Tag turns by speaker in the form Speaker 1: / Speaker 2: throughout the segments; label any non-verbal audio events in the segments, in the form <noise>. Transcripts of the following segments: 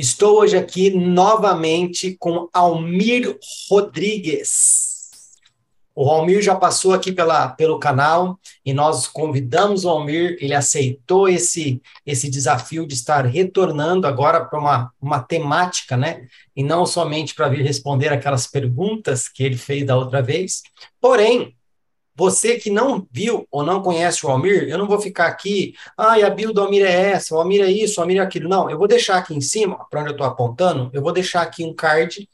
Speaker 1: Estou hoje aqui novamente com Almir Rodrigues. O Almir já passou aqui pela, pelo canal e nós convidamos o Almir, ele aceitou esse, esse desafio de estar retornando agora para uma, uma temática, né? E não somente para vir responder aquelas perguntas que ele fez da outra vez. Porém, você que não viu ou não conhece o Almir, eu não vou ficar aqui, ah, a bio do Almir é essa, o Almir é isso, o Almir é aquilo. Não, eu vou deixar aqui em cima, para onde eu estou apontando, eu vou deixar aqui um card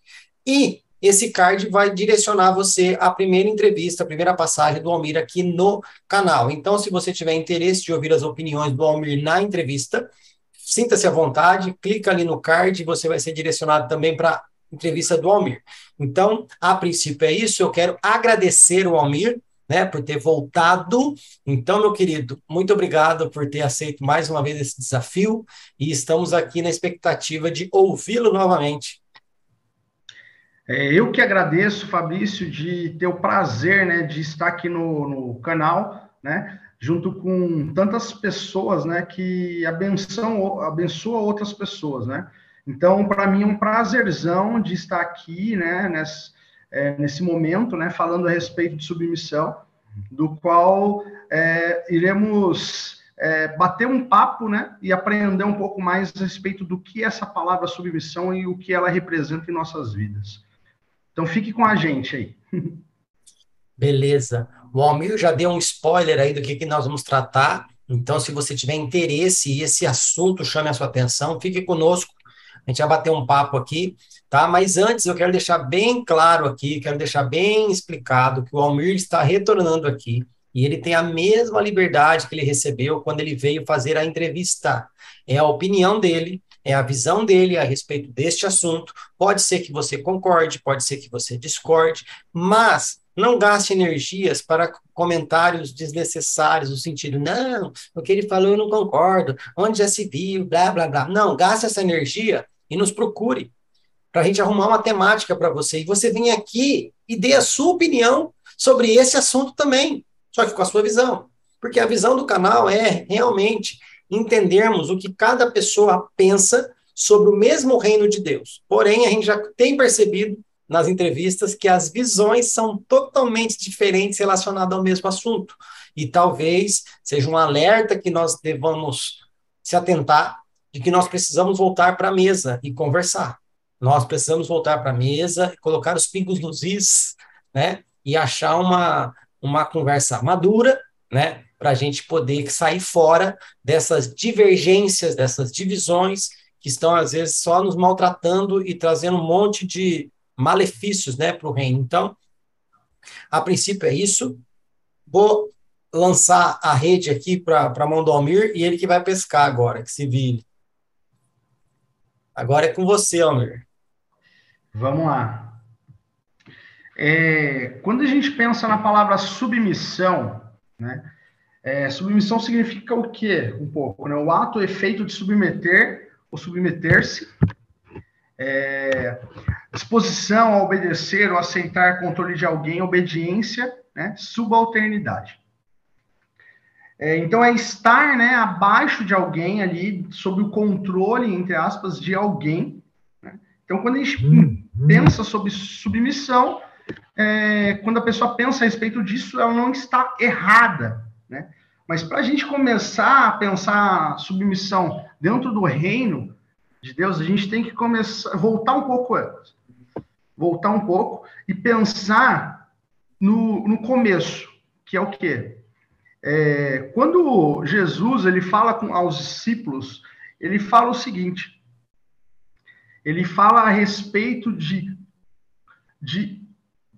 Speaker 1: e esse card vai direcionar você à primeira entrevista, à primeira passagem do Almir aqui no canal. Então, se você tiver interesse de ouvir as opiniões do Almir na entrevista, sinta-se à vontade, clica ali no card e você vai ser direcionado também para entrevista do Almir. Então, a princípio é isso, eu quero agradecer o Almir né, por ter voltado. Então, meu querido, muito obrigado por ter aceito mais uma vez esse desafio e estamos aqui na expectativa de ouvi-lo novamente.
Speaker 2: É, eu que agradeço, Fabrício, de ter o prazer né, de estar aqui no, no canal, né, junto com tantas pessoas né, que abençoam, abençoam outras pessoas. Né? Então, para mim é um prazerzão de estar aqui né, nessa, é, nesse momento, né, falando a respeito de submissão, do qual é, iremos é, bater um papo né, e aprender um pouco mais a respeito do que é essa palavra submissão e o que ela representa em nossas vidas. Então fique com a gente aí. <laughs>
Speaker 1: Beleza. O Almir já deu um spoiler aí do que, que nós vamos tratar. Então, se você tiver interesse e esse assunto chame a sua atenção, fique conosco. A gente vai bater um papo aqui tá? Mas antes eu quero deixar bem claro aqui, quero deixar bem explicado que o Almir está retornando aqui e ele tem a mesma liberdade que ele recebeu quando ele veio fazer a entrevista. É a opinião dele, é a visão dele a respeito deste assunto. Pode ser que você concorde, pode ser que você discorde, mas não gaste energias para comentários desnecessários, no sentido, não, o que ele falou eu não concordo, onde já se viu, blá, blá, blá. Não, gaste essa energia e nos procure para a gente arrumar uma temática para você. E você vem aqui e dê a sua opinião sobre esse assunto também, só que com a sua visão. Porque a visão do canal é realmente entendermos o que cada pessoa pensa sobre o mesmo reino de Deus. Porém, a gente já tem percebido nas entrevistas que as visões são totalmente diferentes relacionadas ao mesmo assunto. E talvez seja um alerta que nós devamos se atentar de que nós precisamos voltar para a mesa e conversar. Nós precisamos voltar para a mesa, colocar os pingos nos is, né? E achar uma, uma conversa madura, né? Para a gente poder sair fora dessas divergências, dessas divisões que estão, às vezes, só nos maltratando e trazendo um monte de malefícios né, para o reino. Então, a princípio é isso. Vou lançar a rede aqui para a mão do Almir e ele que vai pescar agora, que se vire. Agora é com você, Almir.
Speaker 2: Vamos lá. É, quando a gente pensa na palavra submissão, né? É, submissão significa o quê? Um pouco, né? O ato, o efeito de submeter ou submeter-se. É, disposição a obedecer ou aceitar controle de alguém, obediência, né? Subalternidade. É, então é estar, né, abaixo de alguém ali, sob o controle, entre aspas, de alguém. Né? Então, quando a gente hum. Pensa sobre submissão, é, quando a pessoa pensa a respeito disso, ela não está errada, né? Mas para a gente começar a pensar submissão dentro do reino de Deus, a gente tem que começar, voltar um pouco antes, voltar um pouco e pensar no, no começo, que é o quê? É, quando Jesus ele fala com, aos discípulos, ele fala o seguinte: ele fala a respeito de, de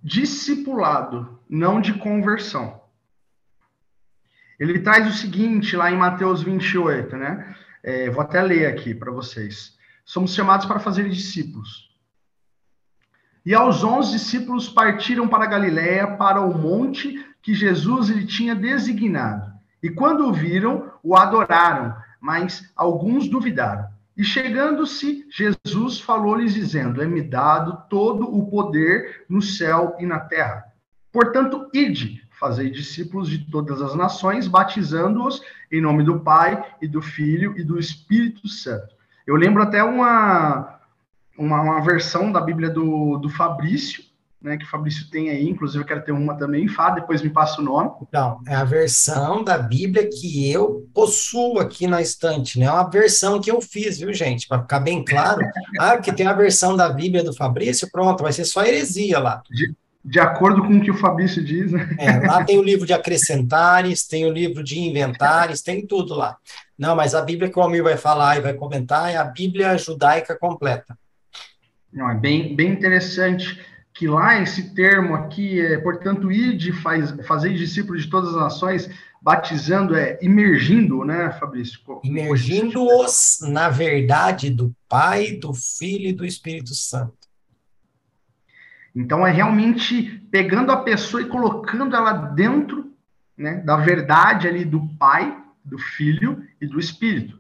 Speaker 2: discipulado, não de conversão. Ele traz o seguinte lá em Mateus 28, né? É, vou até ler aqui para vocês. Somos chamados para fazer discípulos. E aos onze discípulos partiram para Galiléia, para o monte que Jesus lhe tinha designado. E quando o viram, o adoraram, mas alguns duvidaram. E chegando-se, Jesus falou-lhes, dizendo: É-me dado todo o poder no céu e na terra. Portanto, ide, fazei discípulos de todas as nações, batizando-os em nome do Pai e do Filho e do Espírito Santo. Eu lembro até uma, uma, uma versão da Bíblia do, do Fabrício, né, que o Fabrício tem aí, inclusive eu quero ter uma também, Fá, depois me passa o nome.
Speaker 1: Então, é a versão da Bíblia que eu possuo aqui na estante, né? É uma versão que eu fiz, viu, gente? Para ficar bem claro. <laughs> Ah, que tem a versão da Bíblia do Fabrício, pronto, vai ser só heresia lá.
Speaker 2: De, de acordo com o que o Fabrício diz, né?
Speaker 1: É, lá <laughs> tem o livro de acrescentares, tem o livro de inventares, tem tudo lá. Não, mas a Bíblia que o Almir vai falar e vai comentar é a Bíblia judaica completa.
Speaker 2: Não, é bem, bem interessante que lá esse termo aqui é, portanto, ide, faz, fazer discípulos de todas as nações, batizando, é imergindo, né, Fabrício?
Speaker 1: Imergindo-os na verdade do Pai, do Filho e do Espírito Santo.
Speaker 2: Então é realmente pegando a pessoa e colocando ela dentro né, da verdade ali do Pai, do Filho e do Espírito.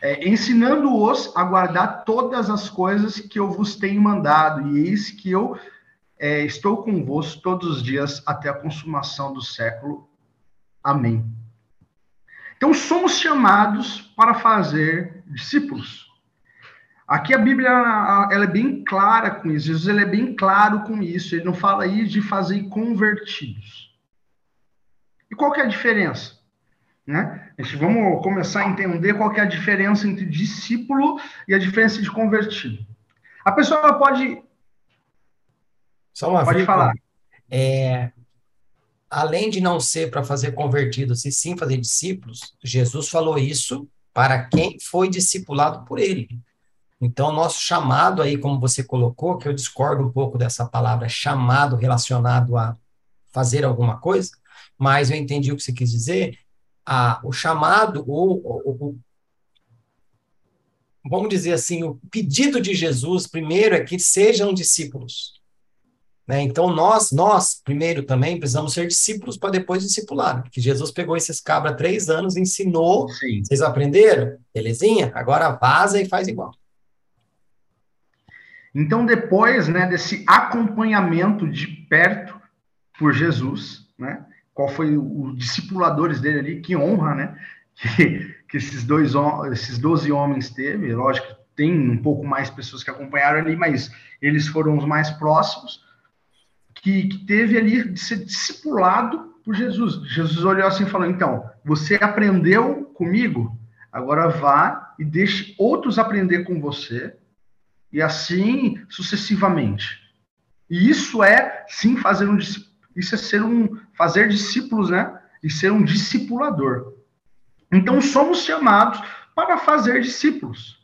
Speaker 2: É, ensinando-os a guardar todas as coisas que eu vos tenho mandado, e eis que eu é, estou convosco todos os dias até a consumação do século. Amém. Então, somos chamados para fazer discípulos. Aqui a Bíblia ela é bem clara com isso. Jesus ele é bem claro com isso. Ele não fala aí de fazer convertidos. E qual que é a diferença? Né? Gente, vamos começar a entender qual que é a diferença entre discípulo e a diferença de convertido. A pessoa pode
Speaker 1: só uma Pode falar. É, além de não ser para fazer convertidos, e sim fazer discípulos, Jesus falou isso para quem foi discipulado por ele. Então, nosso chamado aí, como você colocou, que eu discordo um pouco dessa palavra chamado relacionado a fazer alguma coisa, mas eu entendi o que você quis dizer. Ah, o chamado, ou, ou, vamos dizer assim, o pedido de Jesus primeiro é que sejam discípulos. Né? Então, nós, nós, primeiro também, precisamos ser discípulos para depois discipular. Porque Jesus pegou esses cabras três anos, ensinou, Sim. vocês aprenderam? Belezinha? Agora vaza e faz igual.
Speaker 2: Então, depois né, desse acompanhamento de perto por Jesus, né, qual foi os discipuladores dele ali, que honra, né, <laughs> que, que esses dois, esses doze homens teve, lógico, tem um pouco mais pessoas que acompanharam ali, mas eles foram os mais próximos, que, que teve ali de ser discipulado por Jesus. Jesus olhou assim e falou: então, você aprendeu comigo, agora vá e deixe outros aprender com você, e assim sucessivamente. E isso é sim fazer um isso é ser um fazer discípulos, né? E ser um discipulador. Então somos chamados para fazer discípulos,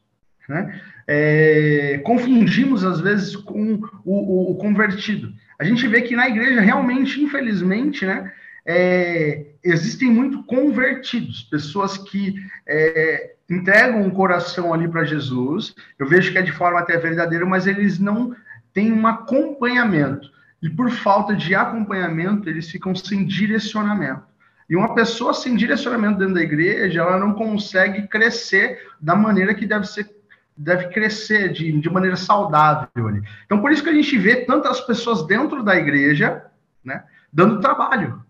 Speaker 2: né? É, confundimos às vezes com o, o, o, convertido. A gente vê que na igreja realmente, infelizmente, né? É, existem muito convertidos, pessoas que é, entregam o coração ali para Jesus. Eu vejo que é de forma até verdadeira, mas eles não têm um acompanhamento. E por falta de acompanhamento, eles ficam sem direcionamento. E uma pessoa sem direcionamento dentro da igreja, ela não consegue crescer da maneira que deve ser deve crescer de, de maneira saudável ali. Então, por isso que a gente vê tantas pessoas dentro da igreja, né, dando trabalho.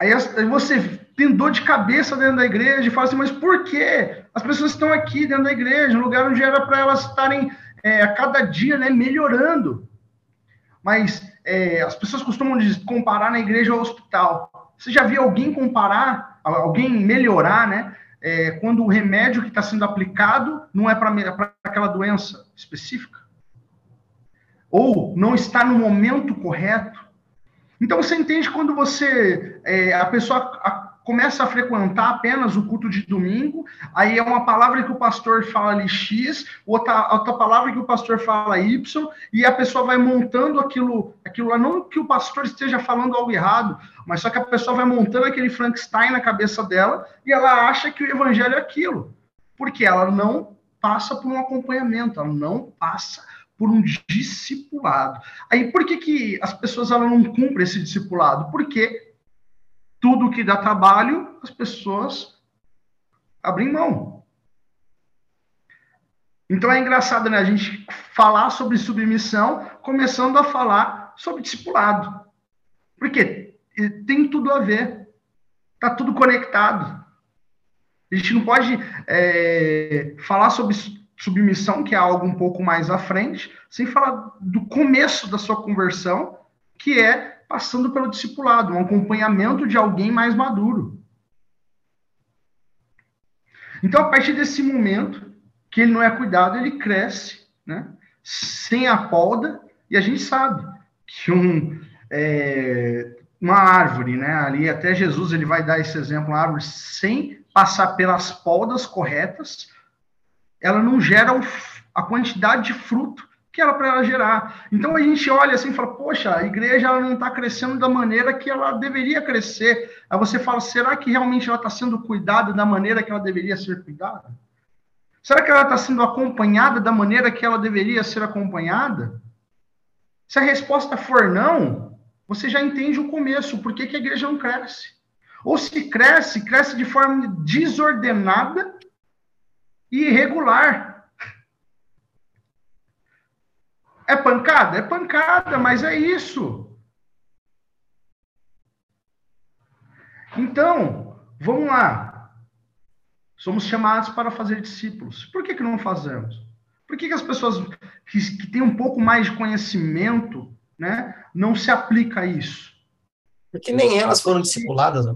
Speaker 2: Aí, você tem dor de cabeça dentro da igreja e fala assim, mas por quê? As pessoas estão aqui dentro da igreja, no lugar onde era para elas estarem é, a cada dia né, melhorando. Mas é, as pessoas costumam comparar na igreja ao hospital. Você já viu alguém comparar, alguém melhorar, né? É, quando o remédio que está sendo aplicado não é para aquela doença específica? Ou não está no momento correto? Então você entende quando você é, a pessoa começa a frequentar apenas o culto de domingo, aí é uma palavra que o pastor fala ali X, outra, outra palavra que o pastor fala Y, e a pessoa vai montando aquilo, aquilo lá, não que o pastor esteja falando algo errado, mas só que a pessoa vai montando aquele Frankenstein na cabeça dela e ela acha que o evangelho é aquilo, porque ela não passa por um acompanhamento, ela não passa por um discipulado. Aí por que, que as pessoas ela não cumprem esse discipulado? Porque tudo que dá trabalho, as pessoas abrem mão. Então é engraçado, né? A gente falar sobre submissão, começando a falar sobre discipulado. Porque tem tudo a ver. Tá tudo conectado. A gente não pode é, falar sobre submissão, que é algo um pouco mais à frente, sem falar do começo da sua conversão, que é passando pelo discipulado, um acompanhamento de alguém mais maduro. Então, a partir desse momento que ele não é cuidado, ele cresce, né? Sem a poda, e a gente sabe que um, é, uma árvore, né? Ali até Jesus ele vai dar esse exemplo, uma árvore sem passar pelas podas corretas, ela não gera a quantidade de fruto que era para ela gerar. Então a gente olha assim e fala, poxa, a igreja ela não está crescendo da maneira que ela deveria crescer. Aí você fala, será que realmente ela está sendo cuidada da maneira que ela deveria ser cuidada? Será que ela está sendo acompanhada da maneira que ela deveria ser acompanhada? Se a resposta for não, você já entende o começo, por que, que a igreja não cresce. Ou se cresce, cresce de forma desordenada e irregular. É pancada? É pancada, mas é isso. Então, vamos lá. Somos chamados para fazer discípulos. Por que, que não fazemos? Por que, que as pessoas que, que têm um pouco mais de conhecimento né, não se aplica a isso?
Speaker 1: Porque nem elas foram discipuladas. Né?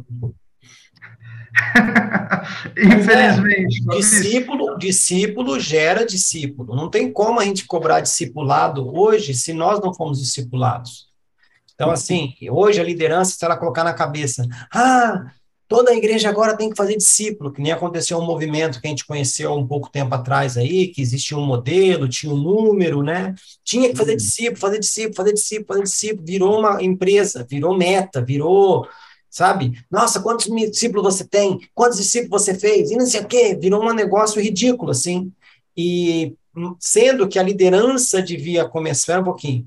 Speaker 1: <laughs>
Speaker 2: Infelizmente.
Speaker 1: É, discípulo, discípulo gera discípulo. Não tem como a gente cobrar discipulado hoje se nós não fomos discipulados. Então, assim, hoje a liderança, se ela colocar na cabeça, ah, toda a igreja agora tem que fazer discípulo, que nem aconteceu um movimento que a gente conheceu um pouco tempo atrás aí, que existia um modelo, tinha um número, né? Tinha que fazer uhum. discípulo, fazer discípulo, fazer discípulo, fazer discípulo, virou uma empresa, virou meta, virou sabe? Nossa, quantos discípulos você tem? Quantos discípulos você fez? E não sei o quê, virou um negócio ridículo, assim. E sendo que a liderança devia começar um pouquinho.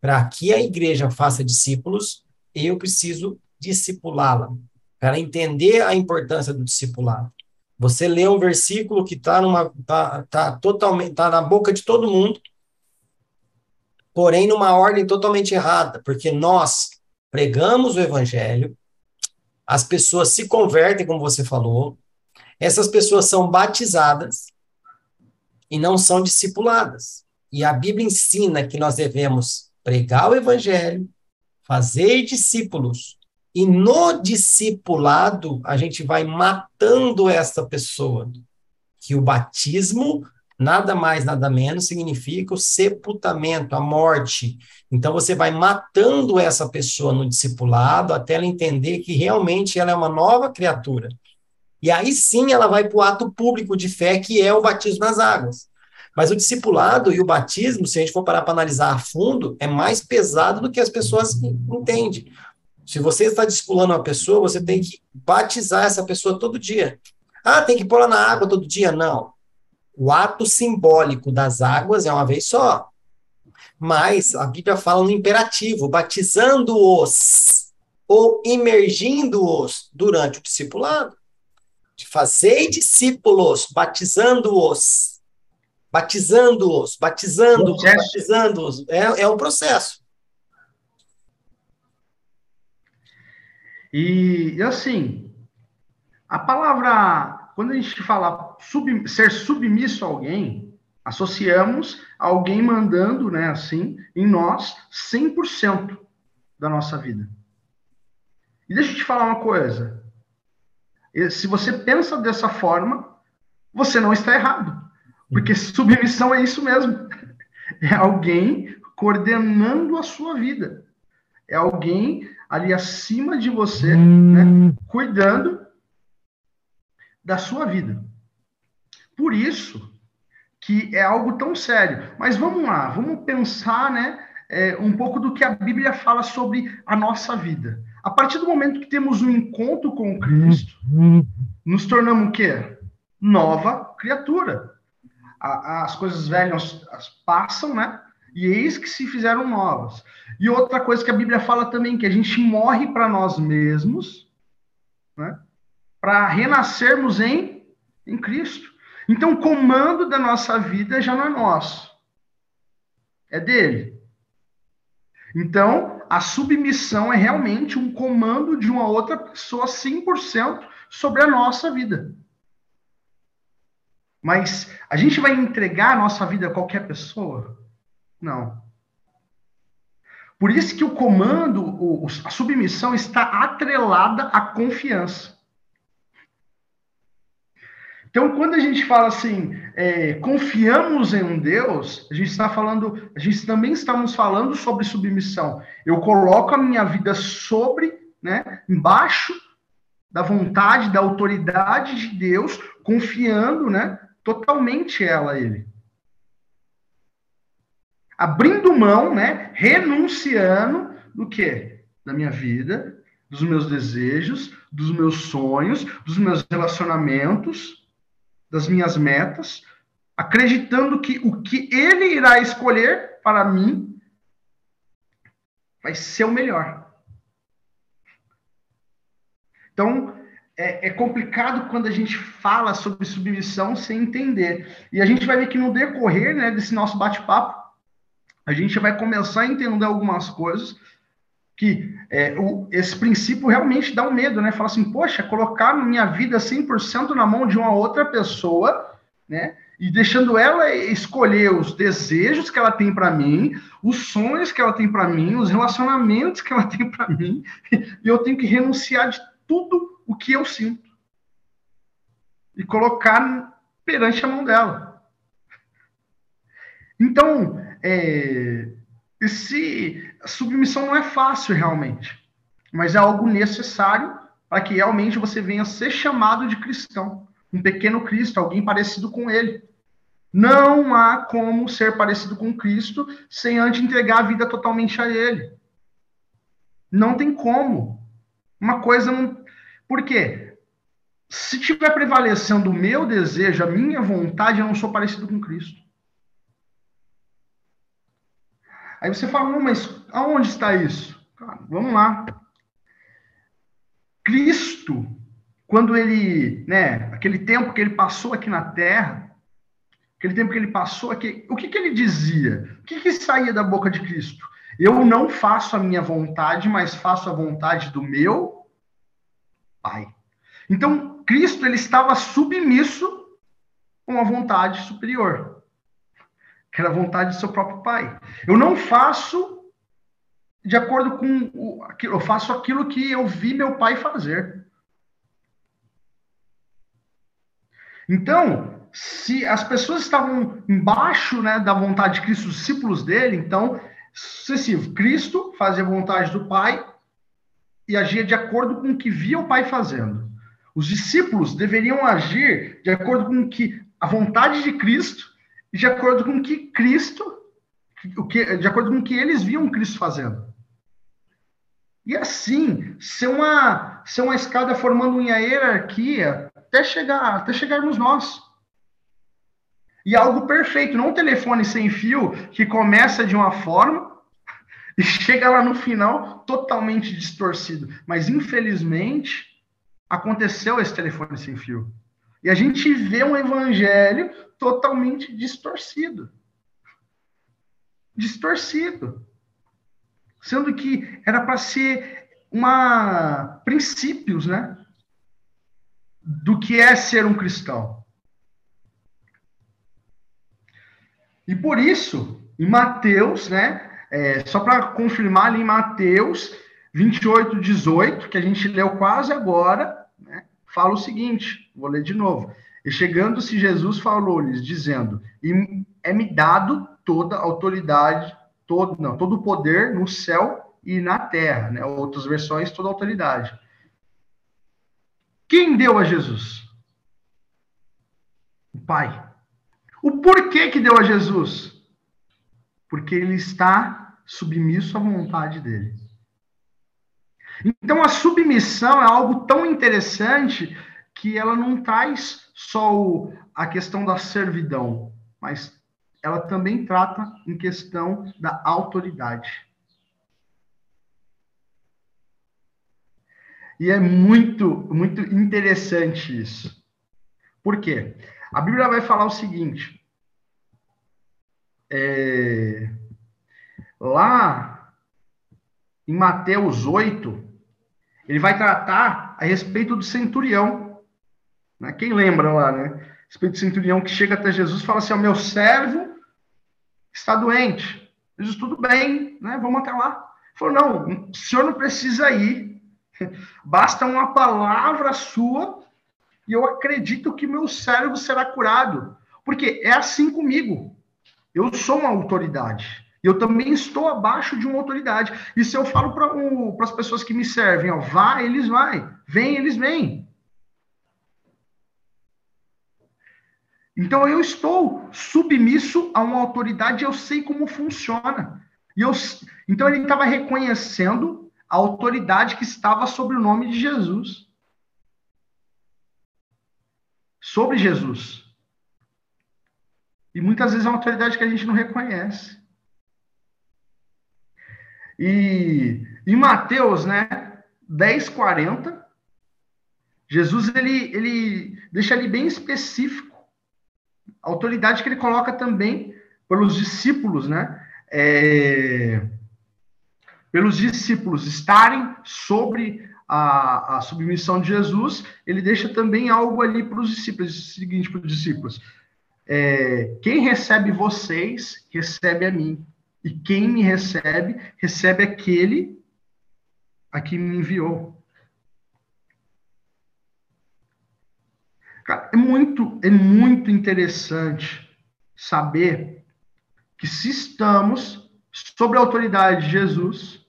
Speaker 1: Para que a igreja faça discípulos, eu preciso discipulá-la, para entender a importância do discipulado. Você lê um versículo que está numa tá, tá totalmente tá na boca de todo mundo, porém numa ordem totalmente errada, porque nós pregamos o evangelho, as pessoas se convertem, como você falou, essas pessoas são batizadas, e não são discipuladas. E a Bíblia ensina que nós devemos pregar o evangelho, fazer discípulos, e no discipulado a gente vai matando essa pessoa. Que o batismo nada mais, nada menos significa o sepultamento, a morte. Então você vai matando essa pessoa no discipulado até ela entender que realmente ela é uma nova criatura. E aí sim ela vai para o ato público de fé, que é o batismo nas águas. Mas o discipulado e o batismo, se a gente for parar para analisar a fundo, é mais pesado do que as pessoas entendem. Se você está discipulando uma pessoa, você tem que batizar essa pessoa todo dia. Ah, tem que pôr ela na água todo dia? Não. O ato simbólico das águas é uma vez só. Mas a Bíblia fala no imperativo, batizando-os ou imergindo-os durante o discipulado de fazer discípulos, batizando-os, batizando-os, batizando-os, batizando-os. É, é um processo.
Speaker 2: E, e, assim, a palavra, quando a gente fala sub, ser submisso a alguém, associamos alguém mandando, né, assim, em nós 100% da nossa vida. E deixa eu te falar uma coisa. Se você pensa dessa forma, você não está errado. Porque submissão é isso mesmo. É alguém coordenando a sua vida. É alguém ali acima de você, né, cuidando da sua vida. Por isso que é algo tão sério. Mas vamos lá, vamos pensar, né, é, um pouco do que a Bíblia fala sobre a nossa vida. A partir do momento que temos um encontro com Cristo, nos tornamos o quê? Nova criatura. as coisas velhas passam, né? E eis que se fizeram novas. E outra coisa que a Bíblia fala também, que a gente morre para nós mesmos, né? Para renascermos em, em Cristo. Então, o comando da nossa vida já não é nosso. É dele. Então, a submissão é realmente um comando de uma outra pessoa 100% sobre a nossa vida. Mas a gente vai entregar a nossa vida a qualquer pessoa? Não. Por isso que o comando, a submissão está atrelada à confiança. Então, quando a gente fala assim, é, confiamos em um Deus, a gente está falando, a gente também estamos falando sobre submissão. Eu coloco a minha vida sobre, né, embaixo da vontade, da autoridade de Deus, confiando, né, totalmente ela a Ele. Abrindo mão, né, renunciando do quê? Da minha vida, dos meus desejos, dos meus sonhos, dos meus relacionamentos das minhas metas, acreditando que o que ele irá escolher para mim vai ser o melhor. Então, é, é, complicado quando a gente fala sobre submissão sem entender. E a gente vai ver que no decorrer né, desse nosso bate-papo, a gente vai começar a entender algumas coisas que é, o, esse princípio realmente dá um medo, né? Fala assim, poxa, colocar minha vida 100% na mão de uma outra pessoa, né? E deixando ela escolher os desejos que ela tem para mim, os sonhos que ela tem para mim, os relacionamentos que ela <laughs> tem para mim, e eu tenho que renunciar de tudo o que eu sinto e colocar perante a mão dela. Então, é, esse, a submissão não é fácil realmente, mas é algo necessário para que realmente você venha ser chamado de cristão, um pequeno Cristo, alguém parecido com ele. Não há como ser parecido com Cristo sem antes entregar a vida totalmente a Ele. Não tem como. Uma coisa não. Por quê? Se estiver prevalecendo o meu desejo, a minha vontade, eu não sou parecido com Cristo. Aí você fala, mas aonde está isso? vamos lá. Cristo, quando ele, né, aquele tempo que ele passou aqui na terra, aquele tempo que ele passou aqui, o que, que ele dizia? O que, que saía da boca de Cristo? Eu não faço a minha vontade, mas faço a vontade do meu Pai. Então, Cristo ele estava submisso a vontade superior. Que era a vontade do seu próprio pai. Eu não faço de acordo com o, eu faço aquilo que eu vi meu pai fazer. Então, se as pessoas estavam embaixo né, da vontade de Cristo, os discípulos dele, então, sucessivo, Cristo fazia a vontade do Pai e agia de acordo com o que via o Pai fazendo. Os discípulos deveriam agir de acordo com que a vontade de Cristo de acordo com o que Cristo, o que, de acordo com o que eles viam Cristo fazendo. E assim, ser uma, ser uma escada formando uma hierarquia até chegar, até chegarmos nós. E algo perfeito, não um telefone sem fio que começa de uma forma <laughs> e chega lá no final totalmente distorcido. Mas infelizmente aconteceu esse telefone sem fio. E a gente vê um evangelho totalmente distorcido. Distorcido. Sendo que era para ser uma princípios, né? Do que é ser um cristão. E por isso, em Mateus, né? É, só para confirmar ali em Mateus 28, 18, que a gente leu quase agora, fala o seguinte: vou ler de novo. E chegando-se, Jesus falou-lhes, dizendo: E é-me dado toda autoridade, todo, não, todo o poder no céu e na terra. Né? Outras versões, toda autoridade. Quem deu a Jesus? O Pai. O porquê que deu a Jesus? Porque ele está submisso à vontade dele. Então a submissão é algo tão interessante que ela não traz só o, a questão da servidão, mas ela também trata em questão da autoridade. E é muito, muito interessante isso. Por quê? A Bíblia vai falar o seguinte. É, lá em Mateus 8, ele vai tratar a respeito do centurião. Né? Quem lembra lá, né? A respeito do centurião que chega até Jesus e fala assim: o meu servo está doente. Jesus, tudo bem, né? Vamos até lá. Ele falou: não, o senhor não precisa ir. Basta uma palavra sua e eu acredito que meu servo será curado. Porque é assim comigo. Eu sou uma autoridade. Eu também estou abaixo de uma autoridade. E se eu falo para as pessoas que me servem, ó, vá, eles vai. Vem, eles vêm. Então eu estou submisso a uma autoridade, eu sei como funciona. E eu, então ele estava reconhecendo a autoridade que estava sobre o nome de Jesus. Sobre Jesus. E muitas vezes é uma autoridade que a gente não reconhece. E em Mateus, né, 10, 40, Jesus ele, ele deixa ali bem específico a autoridade que ele coloca também pelos discípulos, né? É, pelos discípulos estarem sobre a, a, submissão de Jesus, ele deixa também algo ali para os discípulos, o seguinte para os discípulos, é, quem recebe vocês, recebe a mim, e quem me recebe, recebe aquele a quem me enviou. É muito, é muito interessante saber que se estamos sob a autoridade de Jesus,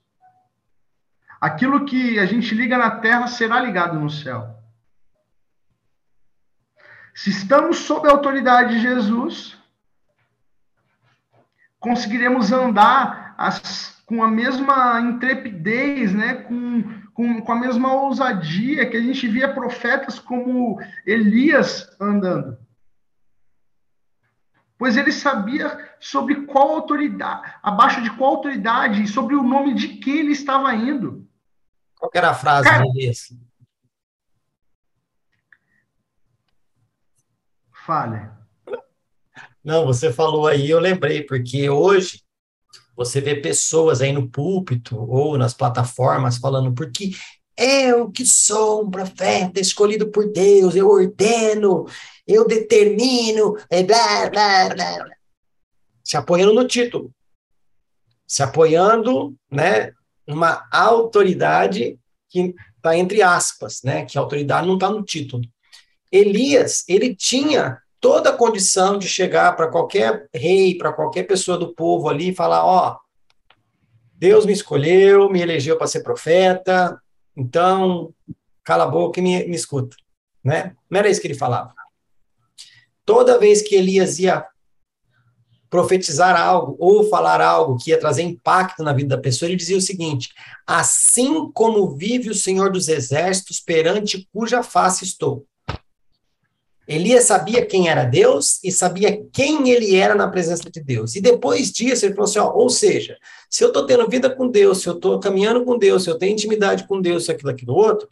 Speaker 2: aquilo que a gente liga na terra será ligado no céu. Se estamos sob a autoridade de Jesus, conseguiremos andar as, com a mesma intrepidez, né, com, com, com a mesma ousadia que a gente via profetas como Elias andando. Pois ele sabia sobre qual autoridade, abaixo de qual autoridade e sobre o nome de quem ele estava indo.
Speaker 1: Qual era a frase Cara, de Elias? Não, você falou aí, eu lembrei, porque hoje você vê pessoas aí no púlpito ou nas plataformas falando, porque eu que sou um profeta escolhido por Deus, eu ordeno, eu determino, blá, blá, blá. Se apoiando no título. Se apoiando, né, numa autoridade que está entre aspas, né, que a autoridade não está no título. Elias, ele tinha toda a condição de chegar para qualquer rei, para qualquer pessoa do povo ali e falar: ó, Deus me escolheu, me elegeu para ser profeta, então cala a boca e me, me escuta. Né? Não era isso que ele falava. Toda vez que Elias ia profetizar algo ou falar algo que ia trazer impacto na vida da pessoa, ele dizia o seguinte: Assim como vive o Senhor dos Exércitos, perante cuja face estou. Elias sabia quem era Deus e sabia quem ele era na presença de Deus. E depois disso, ele falou assim: ó, ou seja, se eu estou tendo vida com Deus, se eu estou caminhando com Deus, se eu tenho intimidade com Deus, aquilo, aquilo outro,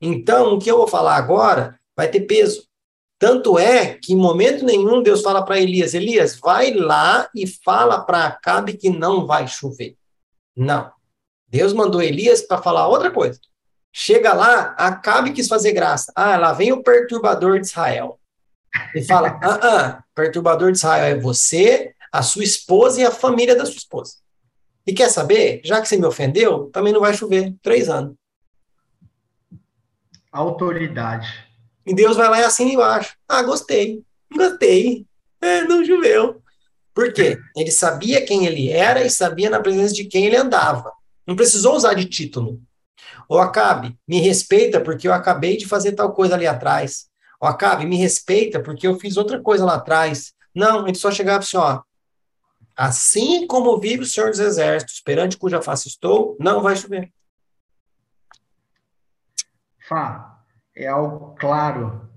Speaker 1: então o que eu vou falar agora vai ter peso. Tanto é que em momento nenhum Deus fala para Elias: Elias, vai lá e fala para Acabe que não vai chover. Não. Deus mandou Elias para falar outra coisa. Chega lá, Acabe quis fazer graça. Ah, lá vem o perturbador de Israel. E fala: <laughs> ah, ah, perturbador de Israel é você, a sua esposa e a família da sua esposa. E quer saber? Já que você me ofendeu, também não vai chover. Três anos.
Speaker 2: Autoridade.
Speaker 1: E Deus vai lá e assina embaixo. Ah, gostei. Gostei. É, não choveu. Por quê? Ele sabia quem ele era e sabia na presença de quem ele andava. Não precisou usar de título. Ou Acabe, me respeita porque eu acabei de fazer tal coisa ali atrás. Ou Acabe, me respeita porque eu fiz outra coisa lá atrás. Não, ele só chegava assim, ó. Assim como vive o Senhor dos Exércitos, perante cuja face estou, não vai chover.
Speaker 2: Fá, é algo claro.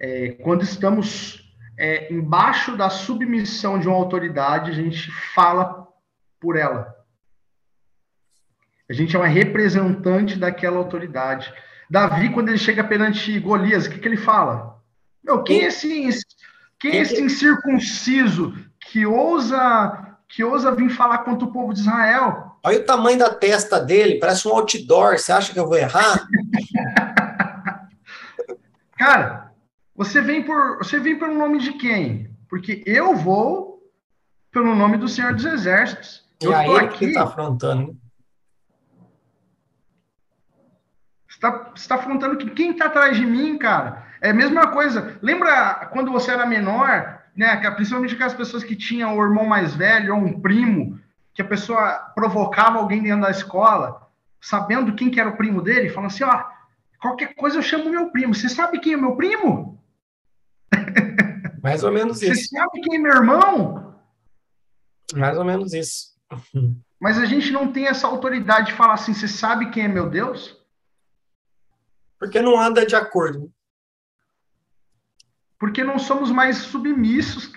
Speaker 2: É, quando estamos é, embaixo da submissão de uma autoridade, a gente fala por ela. A gente é uma representante daquela autoridade. Davi, quando ele chega perante Golias, o que, que ele fala? Meu, quem, é esse, quem é esse incircunciso que ousa, que ousa vir falar contra o povo de Israel?
Speaker 1: Olha o tamanho da testa dele, parece um outdoor. Você acha que eu vou errar? <laughs>
Speaker 2: Cara, você vem por você vem pelo nome de quem? Porque eu vou pelo nome do Senhor dos Exércitos.
Speaker 1: Eu e aí tô aqui. que está afrontando.
Speaker 2: Você está tá afrontando que quem está atrás de mim, cara, é a mesma coisa. Lembra quando você era menor, né? Principalmente aquelas pessoas que tinham o irmão mais velho ou um primo, que a pessoa provocava alguém dentro da escola, sabendo quem que era o primo dele, falando assim, ó, Qualquer coisa eu chamo meu primo. Você sabe quem é meu primo? <laughs>
Speaker 1: Mais ou menos isso.
Speaker 2: Você sabe quem é meu irmão?
Speaker 1: Mais ou menos isso.
Speaker 2: Mas a gente não tem essa autoridade de falar assim, você sabe quem é meu Deus?
Speaker 1: Porque não anda de acordo.
Speaker 2: Porque não somos mais submissos.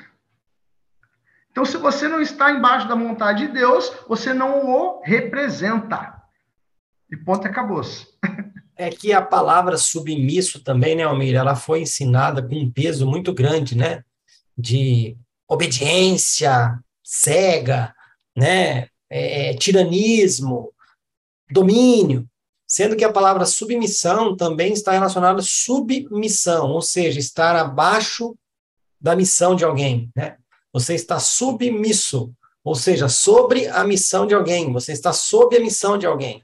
Speaker 2: Então, se você não está embaixo da vontade de Deus, você não o representa. E ponto, acabou-se.
Speaker 1: é que a palavra submisso também, né, Almir, ela foi ensinada com um peso muito grande, né, de obediência cega, né, é, é, tiranismo, domínio, sendo que a palavra submissão também está relacionada a submissão, ou seja, estar abaixo da missão de alguém, né? Você está submisso, ou seja, sobre a missão de alguém, você está sob a missão de alguém.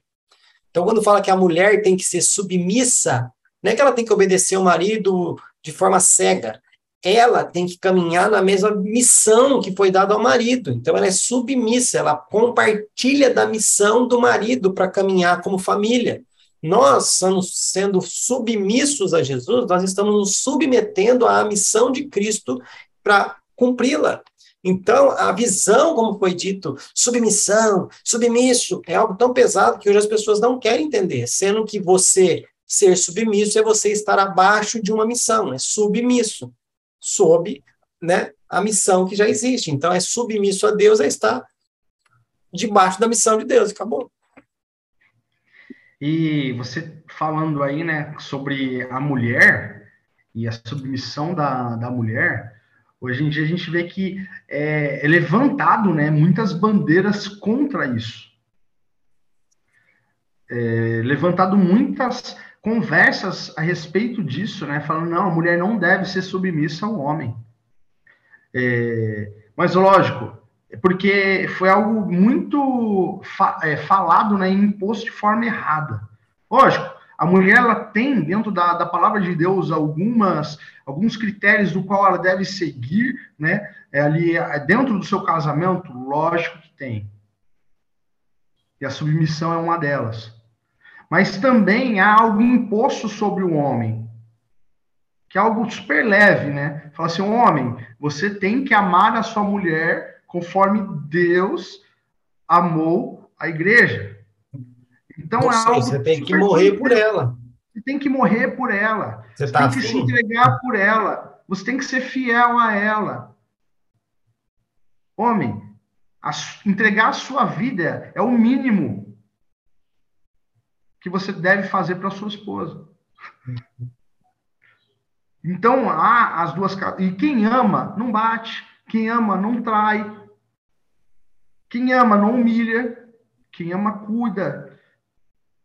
Speaker 1: Então, quando fala que a mulher tem que ser submissa, não é que ela tem que obedecer o marido de forma cega. Ela tem que caminhar na mesma missão que foi dada ao marido. Então, ela é submissa, ela compartilha da missão do marido para caminhar como família. Nós, sendo submissos a Jesus, nós estamos nos submetendo à missão de Cristo para cumpri-la. Então, a visão, como foi dito, submissão, submisso, é algo tão pesado que hoje as pessoas não querem entender, sendo que você ser submisso é você estar abaixo de uma missão, é submisso, sob né, a missão que já existe. Então, é submisso a Deus, é estar debaixo da missão de Deus, acabou.
Speaker 2: E você falando aí, né, sobre a mulher e a submissão da, da mulher, Hoje em dia a gente vê que é, é levantado né, muitas bandeiras contra isso. É, levantado muitas conversas a respeito disso, né? Falando, não, a mulher não deve ser submissa ao homem. É, Mas lógico, porque foi algo muito fa é, falado, né, imposto de forma errada. Lógico, a mulher ela tem dentro da, da palavra de Deus algumas alguns critérios do qual ela deve seguir, né? É ali é dentro do seu casamento, lógico que tem. E a submissão é uma delas. Mas também há algo imposto sobre o homem, que é algo super leve, né? Fala assim, homem, você tem que amar a sua mulher conforme Deus amou a igreja.
Speaker 1: Então Ou é seja, algo você tem que morrer por ela.
Speaker 2: Você tem que morrer por ela. Você, você tá tem que se entregar por ela. Você tem que ser fiel a ela. Homem, a, entregar a sua vida é o mínimo que você deve fazer para sua esposa. Então, há as duas. E quem ama, não bate. Quem ama, não trai. Quem ama, não humilha. Quem ama, cuida.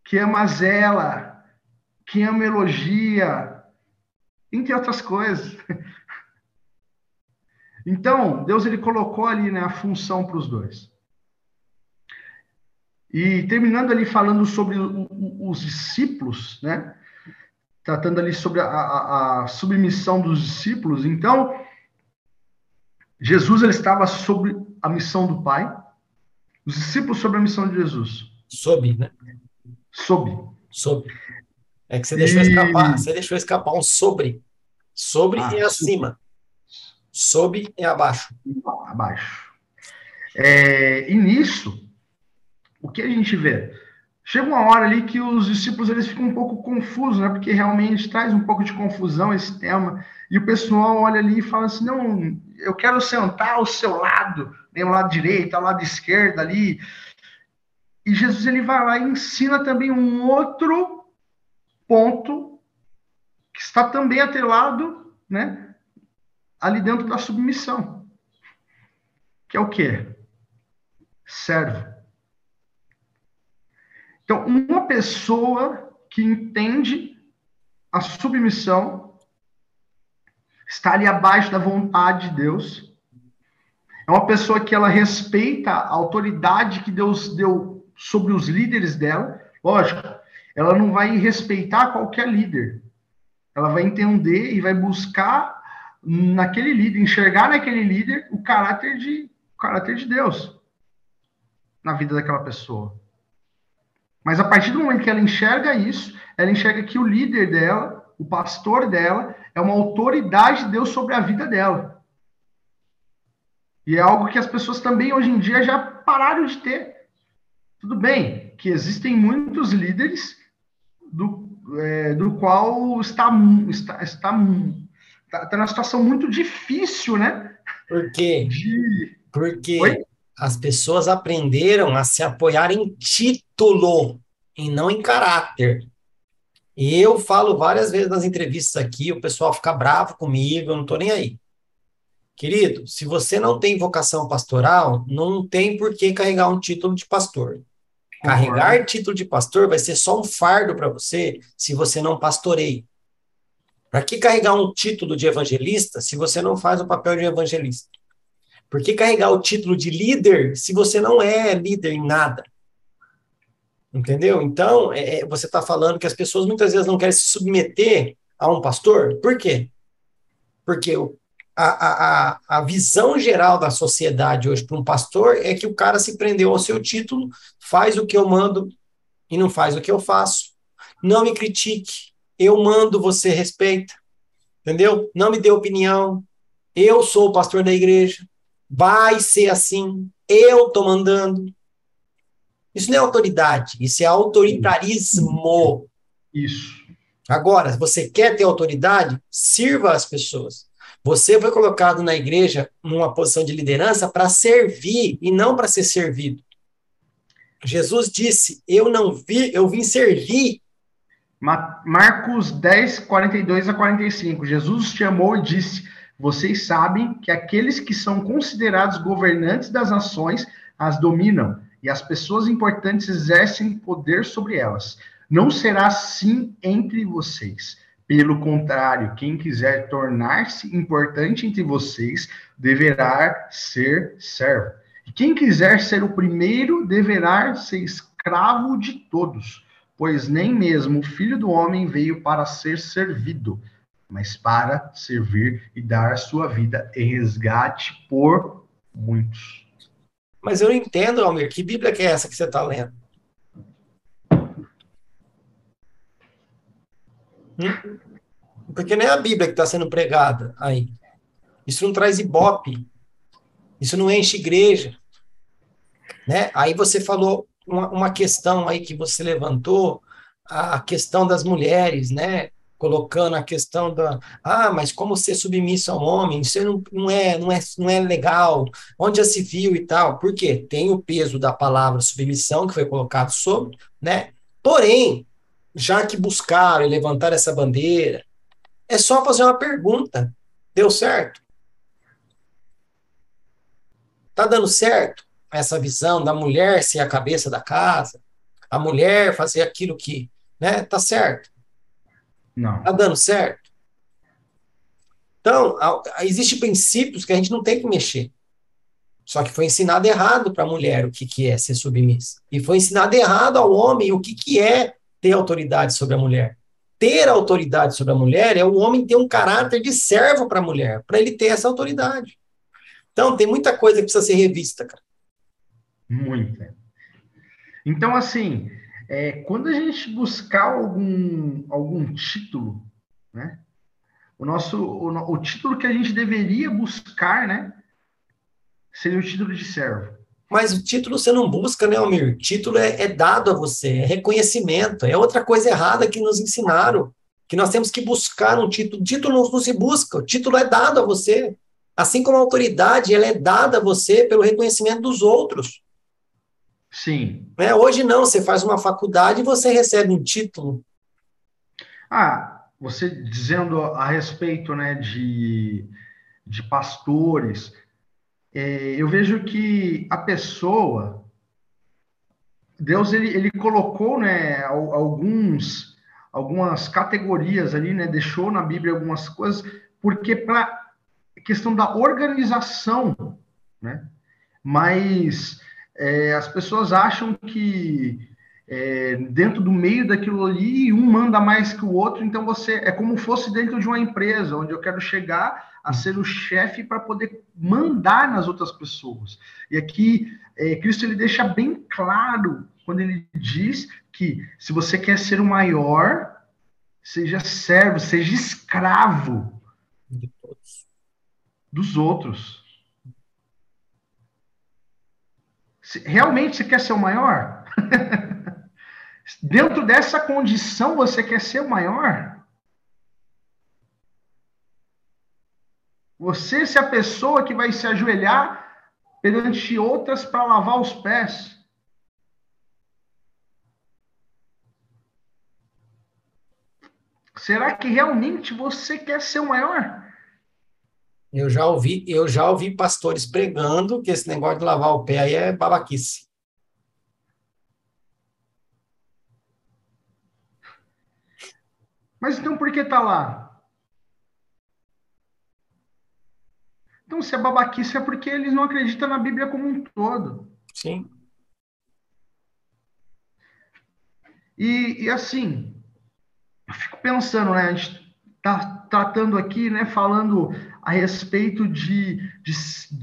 Speaker 2: Quem ama, zela. Quem ama, elogia. Entre outras coisas. <laughs> Então, Deus ele colocou ali né, a função para os dois. E terminando ali falando sobre o, o, os discípulos, né? tratando ali sobre a, a, a, submissão dos discípulos. Então, Jesus ele estava sobre a missão do Pai, os discípulos sobre a missão de Jesus.
Speaker 1: Sob, né?
Speaker 2: Sob.
Speaker 1: Sob. É que você deixou e... escapar, você deixou escapar um sobre. Sobre ah, e acima. Sob e abaixo.
Speaker 2: Abaixo. É, e nisso, o que a gente vê? Chega uma hora ali que os discípulos eles ficam um pouco confusos, né? Porque realmente traz um pouco de confusão esse tema. E o pessoal olha ali e fala assim: não, eu quero sentar ao seu lado, nem ao lado direito, ao lado esquerdo ali. E Jesus ele vai lá e ensina também um outro ponto que está também atrelado, né? Ali dentro da submissão. Que é o quê? Servo. Então, uma pessoa que entende a submissão está ali abaixo da vontade de Deus. É uma pessoa que ela respeita a autoridade que Deus deu sobre os líderes dela. Lógico, ela não vai respeitar qualquer líder. Ela vai entender e vai buscar naquele líder, enxergar naquele líder o caráter de, o caráter de Deus na vida daquela pessoa. Mas a partir do momento que ela enxerga isso, ela enxerga que o líder dela, o pastor dela, é uma autoridade de Deus sobre a vida dela. E é algo que as pessoas também hoje em dia já pararam de ter. Tudo bem que existem muitos líderes do, é, do qual está, está, está, está, está numa situação muito difícil, né?
Speaker 1: Por quê? De... Porque Oi? as pessoas aprenderam a se apoiar em título e não em caráter. E eu falo várias vezes nas entrevistas aqui, o pessoal fica bravo comigo, eu não estou nem aí. Querido, se você não tem vocação pastoral, não tem por que carregar um título de pastor. Carregar título de pastor vai ser só um fardo para você se você não pastoreia. Para que carregar um título de evangelista se você não faz o papel de evangelista? Por que carregar o título de líder se você não é líder em nada? Entendeu? Então, é, é você está falando que as pessoas muitas vezes não querem se submeter a um pastor. Por quê? Porque o, a, a, a visão geral da sociedade hoje para um pastor é que o cara se prendeu ao seu título, faz o que eu mando e não faz o que eu faço. Não me critique, eu mando, você respeita. Entendeu? Não me dê opinião. Eu sou o pastor da igreja. Vai ser assim. Eu estou mandando. Isso não é autoridade, isso é autoritarismo.
Speaker 2: Isso.
Speaker 1: Agora, você quer ter autoridade, sirva as pessoas. Você foi colocado na igreja numa posição de liderança para servir e não para ser servido. Jesus disse: Eu não vi, eu vim servir.
Speaker 2: Marcos 10, 42 a 45. Jesus chamou e disse: vocês sabem que aqueles que são considerados governantes das nações as dominam, e as pessoas importantes exercem poder sobre elas. Não será assim entre vocês. Pelo contrário, quem quiser tornar-se importante entre vocês deverá ser servo. E quem quiser ser o primeiro deverá ser escravo de todos, pois nem mesmo o filho do homem veio para ser servido, mas para servir e dar sua vida em resgate por muitos.
Speaker 1: Mas eu não entendo, Almir, que Bíblia que é essa que você está lendo? Hum? Porque não é a Bíblia que está sendo pregada aí. Isso não traz ibope. Isso não enche igreja. Né? Aí você falou uma, uma questão aí que você levantou, a questão das mulheres, né? Colocando a questão da ah, mas como ser submisso ao homem, isso não, não, é, não, é, não é legal, onde já se viu e tal, porque tem o peso da palavra submissão que foi colocado sobre, né? Porém, já que buscaram e levantaram essa bandeira, é só fazer uma pergunta. Deu certo? Tá dando certo essa visão da mulher ser a cabeça da casa? A mulher fazer aquilo que, né? Tá certo?
Speaker 2: Não.
Speaker 1: Tá dando certo? Então, existem princípios que a gente não tem que mexer. Só que foi ensinado errado para a mulher o que, que é ser submissa. E foi ensinado errado ao homem o que, que é ter autoridade sobre a mulher. Ter autoridade sobre a mulher é o homem ter um caráter de servo para a mulher, para ele ter essa autoridade. Então, tem muita coisa que precisa ser revista, cara.
Speaker 2: Muita. Então, assim, é, quando a gente buscar algum, algum título, né? O nosso o, o título que a gente deveria buscar, né? Seria o título de servo.
Speaker 1: Mas o título você não busca, né, Almir? Título é, é dado a você, é reconhecimento. É outra coisa errada que nos ensinaram, que nós temos que buscar um título. O título não, não se busca, o título é dado a você. Assim como a autoridade, ela é dada a você pelo reconhecimento dos outros.
Speaker 2: Sim.
Speaker 1: Né? Hoje não, você faz uma faculdade e você recebe um título.
Speaker 2: Ah, você dizendo a respeito né, de, de pastores, é, eu vejo que a pessoa, Deus ele, ele colocou né, alguns, algumas categorias ali, né, deixou na Bíblia algumas coisas, porque para questão da organização, né? Mas é, as pessoas acham que é, dentro do meio daquilo ali, um manda mais que o outro, então você é como fosse dentro de uma empresa, onde eu quero chegar a ser o chefe para poder mandar nas outras pessoas. E aqui, é, Cristo ele deixa bem claro quando ele diz que se você quer ser o maior, seja servo, seja escravo dos outros. Realmente você quer ser o maior? <laughs> Dentro dessa condição, você quer ser o maior? Você se a pessoa que vai se ajoelhar perante outras para lavar os pés. Será que realmente você quer ser o maior?
Speaker 1: Eu já ouvi, eu já ouvi pastores pregando que esse negócio de lavar o pé aí é babaquice.
Speaker 2: Mas então por que tá lá? Então, se é babaquice é porque eles não acreditam na Bíblia como um todo.
Speaker 1: Sim.
Speaker 2: E, e assim, eu fico pensando, né? A gente tá tratando aqui, né? Falando a respeito de, de,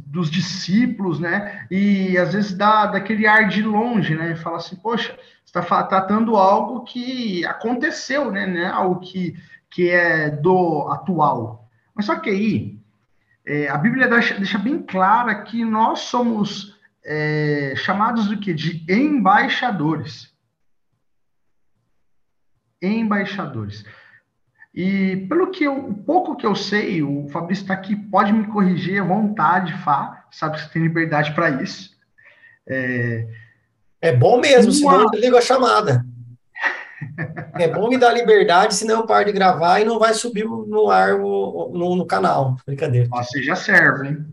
Speaker 2: dos discípulos, né? E às vezes dá daquele ar de longe, né? Fala assim, poxa, está tratando algo que aconteceu, né? né? Algo que, que é do atual. Mas só que aí, é, a Bíblia deixa, deixa, bem clara que nós somos é, chamados do que? De embaixadores. Embaixadores. E pelo que eu, o pouco que eu sei, o Fabrício está aqui, pode me corrigir à vontade, Fá, sabe que você tem liberdade para isso. É,
Speaker 1: é bom mesmo, uma... senão eu ligo a chamada. <laughs> é bom me dar liberdade, senão eu paro de gravar e não vai subir no ar no, no, no canal. Brincadeira.
Speaker 2: Você já serve, hein?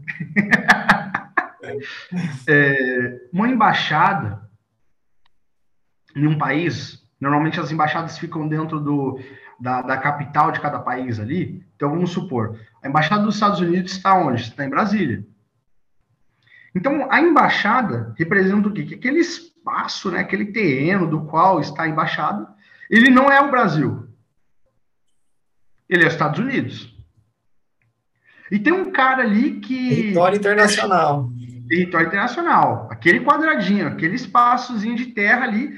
Speaker 2: <laughs> é, uma embaixada em um país Normalmente as embaixadas ficam dentro do, da, da capital de cada país ali. Então vamos supor, a embaixada dos Estados Unidos está onde? Está em Brasília. Então a embaixada representa o quê? Que aquele espaço, né, aquele terreno do qual está a embaixada, ele não é o Brasil. Ele é os Estados Unidos. E tem um cara ali que.
Speaker 1: Território internacional.
Speaker 2: Território internacional. Aquele quadradinho, aquele espaçozinho de terra ali,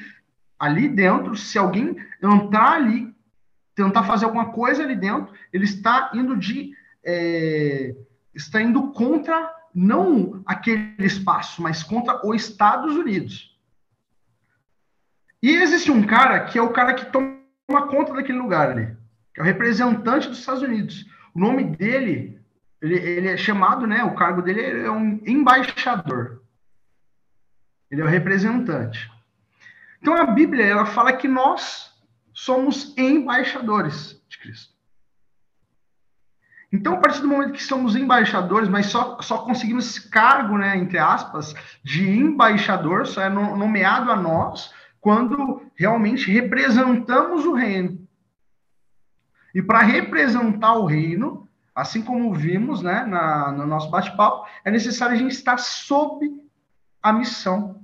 Speaker 2: ali dentro, se alguém entrar ali, tentar fazer alguma coisa ali dentro, ele está indo de. É, está indo contra não aquele espaço, mas contra os Estados Unidos. E existe um cara que é o cara que toma conta daquele lugar ali, que é o representante dos Estados Unidos. O nome dele, ele, ele é chamado, né? O cargo dele é um embaixador. Ele é o representante. Então a Bíblia ela fala que nós somos embaixadores de Cristo. Então, a partir do momento que somos embaixadores, mas só, só conseguimos esse cargo, né, entre aspas, de embaixador, só é nomeado a nós quando realmente representamos o reino. E para representar o reino, assim como vimos né, na, no nosso bate-papo, é necessário a gente estar sob a missão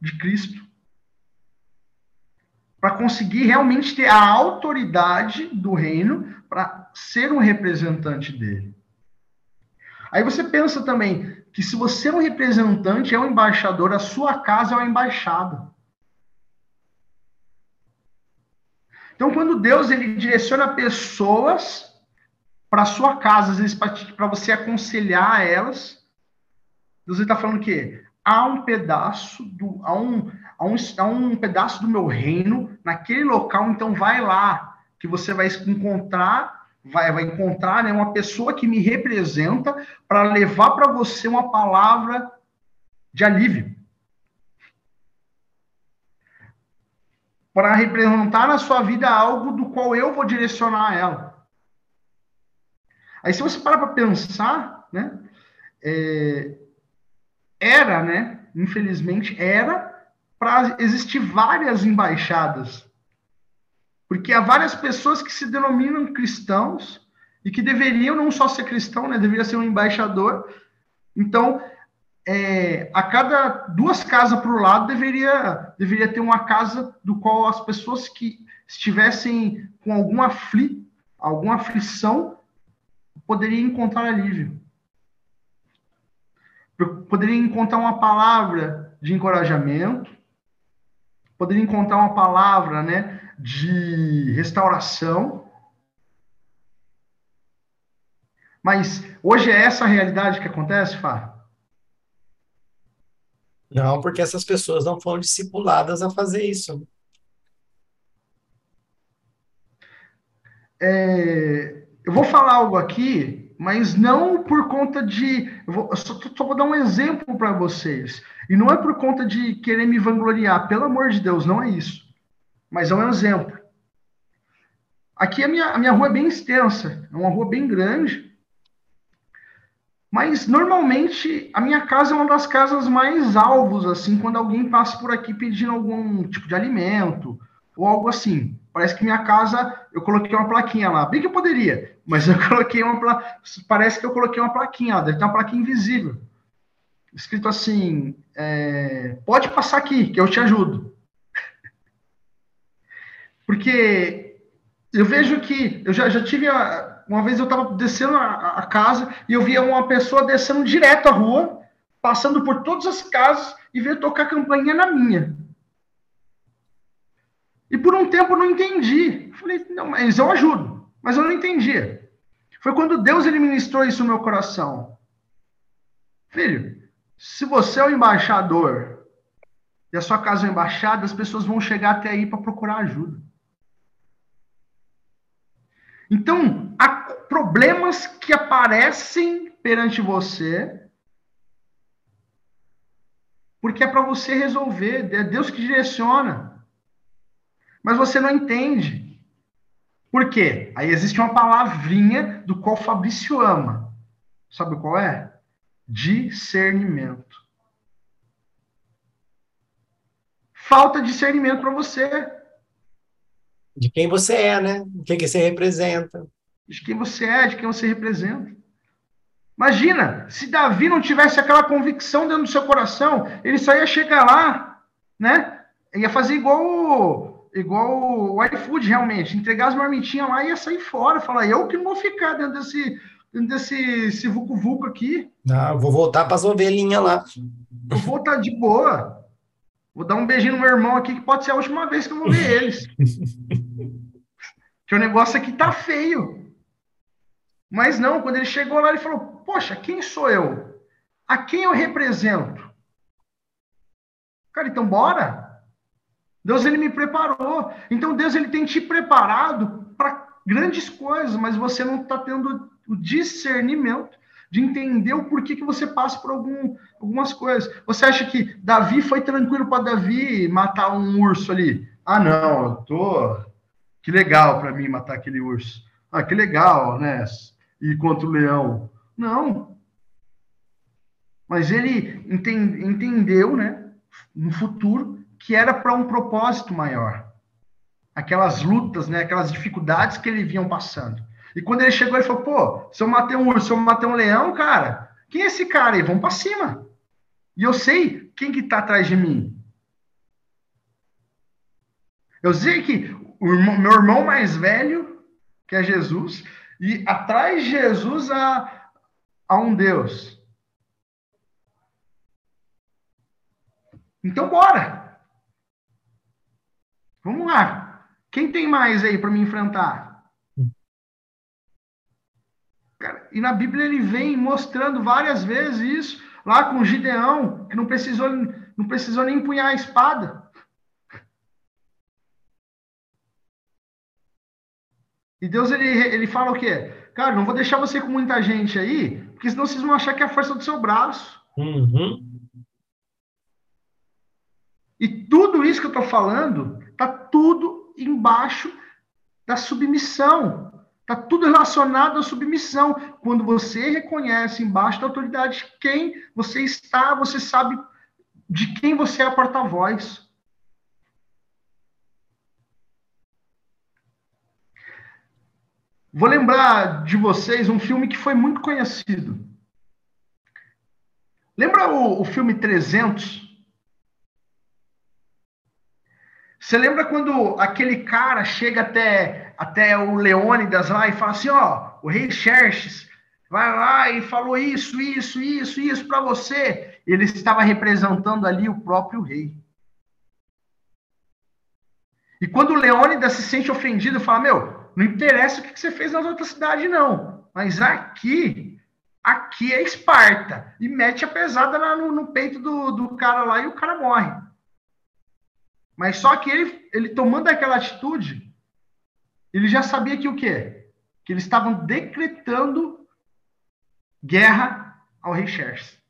Speaker 2: de Cristo. Para conseguir realmente ter a autoridade do reino para ser um representante dele. Aí você pensa também que se você é um representante, é um embaixador, a sua casa é uma embaixada. Então, quando Deus ele direciona pessoas para sua casa, às vezes para você aconselhar elas, Deus está falando que há um pedaço do há um, há um, um pedaço do meu reino naquele local, então vai lá que você vai encontrar vai, vai encontrar né, uma pessoa que me representa para levar para você uma palavra de alívio. para representar na sua vida algo do qual eu vou direcionar ela. Aí, se você parar para pensar, né, é, era, né, infelizmente, era para existir várias embaixadas. Porque há várias pessoas que se denominam cristãos e que deveriam não só ser cristão, né, deveria ser um embaixador. Então, é, a cada duas casas para o lado deveria, deveria ter uma casa do qual as pessoas que estivessem com alguma, afli, alguma aflição poderiam encontrar alívio. Poderiam encontrar uma palavra de encorajamento, poderiam encontrar uma palavra né, de restauração. Mas hoje é essa a realidade que acontece, Fábio?
Speaker 1: Não, porque essas pessoas não foram discipuladas a fazer isso.
Speaker 2: É, eu vou falar algo aqui, mas não por conta de. Só, só, vou dar um exemplo para vocês. E não é por conta de querer me vangloriar, pelo amor de Deus, não é isso. Mas é um exemplo. Aqui a minha, a minha rua é bem extensa, é uma rua bem grande. Mas normalmente a minha casa é uma das casas mais alvos, assim, quando alguém passa por aqui pedindo algum tipo de alimento ou algo assim. Parece que minha casa, eu coloquei uma plaquinha lá. Bem que eu poderia, mas eu <laughs> coloquei uma plaquinha. Parece que eu coloquei uma plaquinha deve ter uma plaquinha invisível. Escrito assim: é, pode passar aqui, que eu te ajudo. <laughs> Porque eu vejo que eu já, já tive a, uma vez eu estava descendo a, a, casa e eu via uma pessoa descendo direto a rua, passando por todas as casas e veio tocar campainha na minha. E por um tempo eu não entendi. falei, não, mas eu ajudo. Mas eu não entendia. Foi quando Deus ministrou isso no meu coração. Filho, se você é o embaixador e a sua casa é embaixada, as pessoas vão chegar até aí para procurar ajuda. Então, há problemas que aparecem perante você, porque é para você resolver, é Deus que direciona. Mas você não entende. Por quê? Aí existe uma palavrinha do qual Fabrício ama. Sabe qual é? Discernimento. Falta discernimento para você.
Speaker 1: De quem você é, né? O que, que você representa.
Speaker 2: De quem você é, de quem você representa. Imagina, se Davi não tivesse aquela convicção dentro do seu coração, ele só ia chegar lá, né? Ia fazer igual, igual o iFood, realmente. Entregar as marmitinhas lá e ia sair fora. Falar, eu que não vou ficar dentro desse, dentro desse vucu-vucu aqui.
Speaker 1: Ah, vou voltar para as ovelhinhas lá.
Speaker 2: Vou voltar de boa. Vou dar um beijinho no meu irmão aqui, que pode ser a última vez que eu vou ver eles. <laughs> que o negócio aqui tá feio. Mas não, quando ele chegou lá, ele falou: Poxa, quem sou eu? A quem eu represento? Cara, então bora. Deus ele me preparou. Então Deus ele tem te preparado para grandes coisas, mas você não está tendo o discernimento de entender o porquê que você passa por algum, algumas coisas. Você acha que Davi foi tranquilo para Davi matar um urso ali? Ah, não, eu tô. Que legal para mim matar aquele urso. Ah, que legal, né? Ir contra o leão. Não. Mas ele entendeu, né, no futuro, que era para um propósito maior. Aquelas lutas, né, aquelas dificuldades que ele vinham passando. E quando ele chegou, ele falou: pô, se eu matei um urso, se eu matei um leão, cara, quem é esse cara aí? Vamos para cima. E eu sei quem que tá atrás de mim. Eu sei que o irmão, meu irmão mais velho, que é Jesus, e atrás de Jesus há, há um Deus. Então, bora. Vamos lá. Quem tem mais aí para me enfrentar? Cara, e na Bíblia ele vem mostrando várias vezes isso, lá com Gideão, que não precisou, não precisou nem empunhar a espada. E Deus ele, ele fala o quê? Cara, não vou deixar você com muita gente aí, porque senão vocês vão achar que é a força do seu braço.
Speaker 1: Uhum.
Speaker 2: E tudo isso que eu estou falando, tá tudo embaixo da submissão. Está tudo relacionado à submissão. Quando você reconhece embaixo da autoridade quem você está, você sabe de quem você é porta-voz. Vou lembrar de vocês um filme que foi muito conhecido. Lembra o, o filme 300? Você lembra quando aquele cara chega até até o Leônidas lá e fala assim: ó, o rei Xerxes vai lá e falou isso, isso, isso, isso para você. Ele estava representando ali o próprio rei. E quando o Leônidas se sente ofendido, fala: Meu, não interessa o que você fez nas outras cidades, não. Mas aqui, aqui é Esparta. E mete a pesada no, no peito do, do cara lá e o cara morre. Mas só que ele, ele tomando aquela atitude, ele já sabia que o quê? Que eles estavam decretando guerra ao rei Xerxes.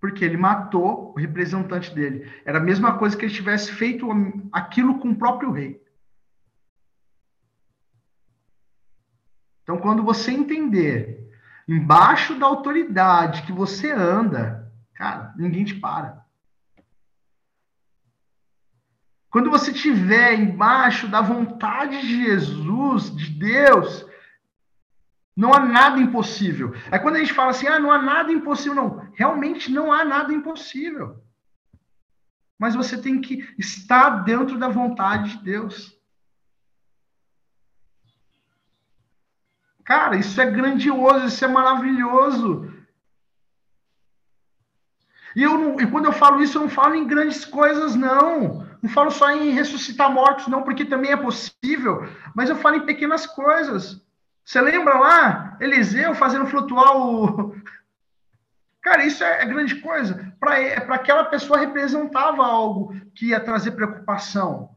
Speaker 2: Porque ele matou o representante dele. Era a mesma coisa que ele tivesse feito aquilo com o próprio rei. Então, quando você entender embaixo da autoridade que você anda, cara, ninguém te para. Quando você estiver embaixo da vontade de Jesus, de Deus, não há nada impossível. Aí quando a gente fala assim, ah, não há nada impossível, não. Realmente não há nada impossível. Mas você tem que estar dentro da vontade de Deus. Cara, isso é grandioso, isso é maravilhoso. E, eu não, e quando eu falo isso, eu não falo em grandes coisas, não. Não falo só em ressuscitar mortos, não, porque também é possível, mas eu falo em pequenas coisas. Você lembra lá, Eliseu fazendo flutuar o. <laughs> Cara, isso é, grande coisa. Para aquela pessoa representava algo que ia trazer preocupação.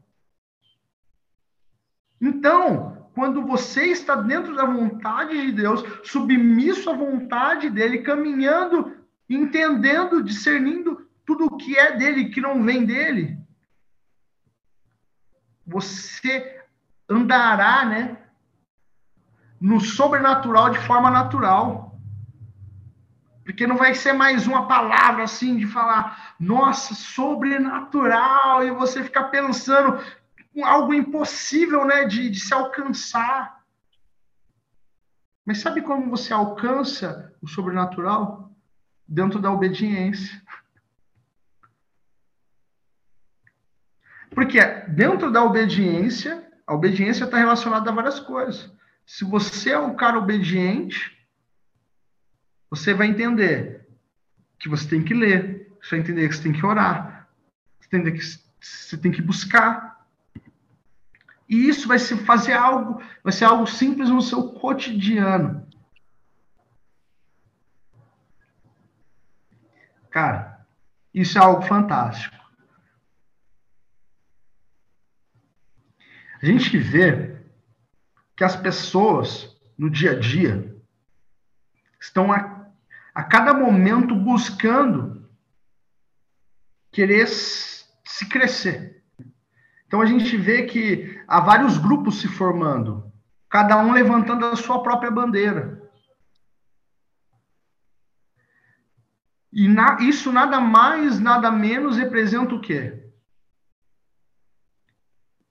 Speaker 2: Então, quando você está dentro da vontade de Deus, submisso à vontade dele, caminhando, entendendo, discernindo tudo o que é dele, que não vem dele, você andará, né, no sobrenatural de forma natural. Porque não vai ser mais uma palavra assim de falar, nossa, sobrenatural, e você ficar pensando algo impossível né, de, de se alcançar. Mas sabe como você alcança o sobrenatural? Dentro da obediência. Porque dentro da obediência, a obediência está relacionada a várias coisas. Se você é um cara obediente, você vai entender que você tem que ler, você vai entender que você tem que orar, você tem que, você tem que buscar, e isso vai se fazer algo, vai ser algo simples no seu cotidiano. Cara, isso é algo fantástico. A gente vê que as pessoas no dia a dia estão a, a cada momento buscando querer se crescer. Então a gente vê que há vários grupos se formando, cada um levantando a sua própria bandeira. E na, isso nada mais, nada menos representa o quê?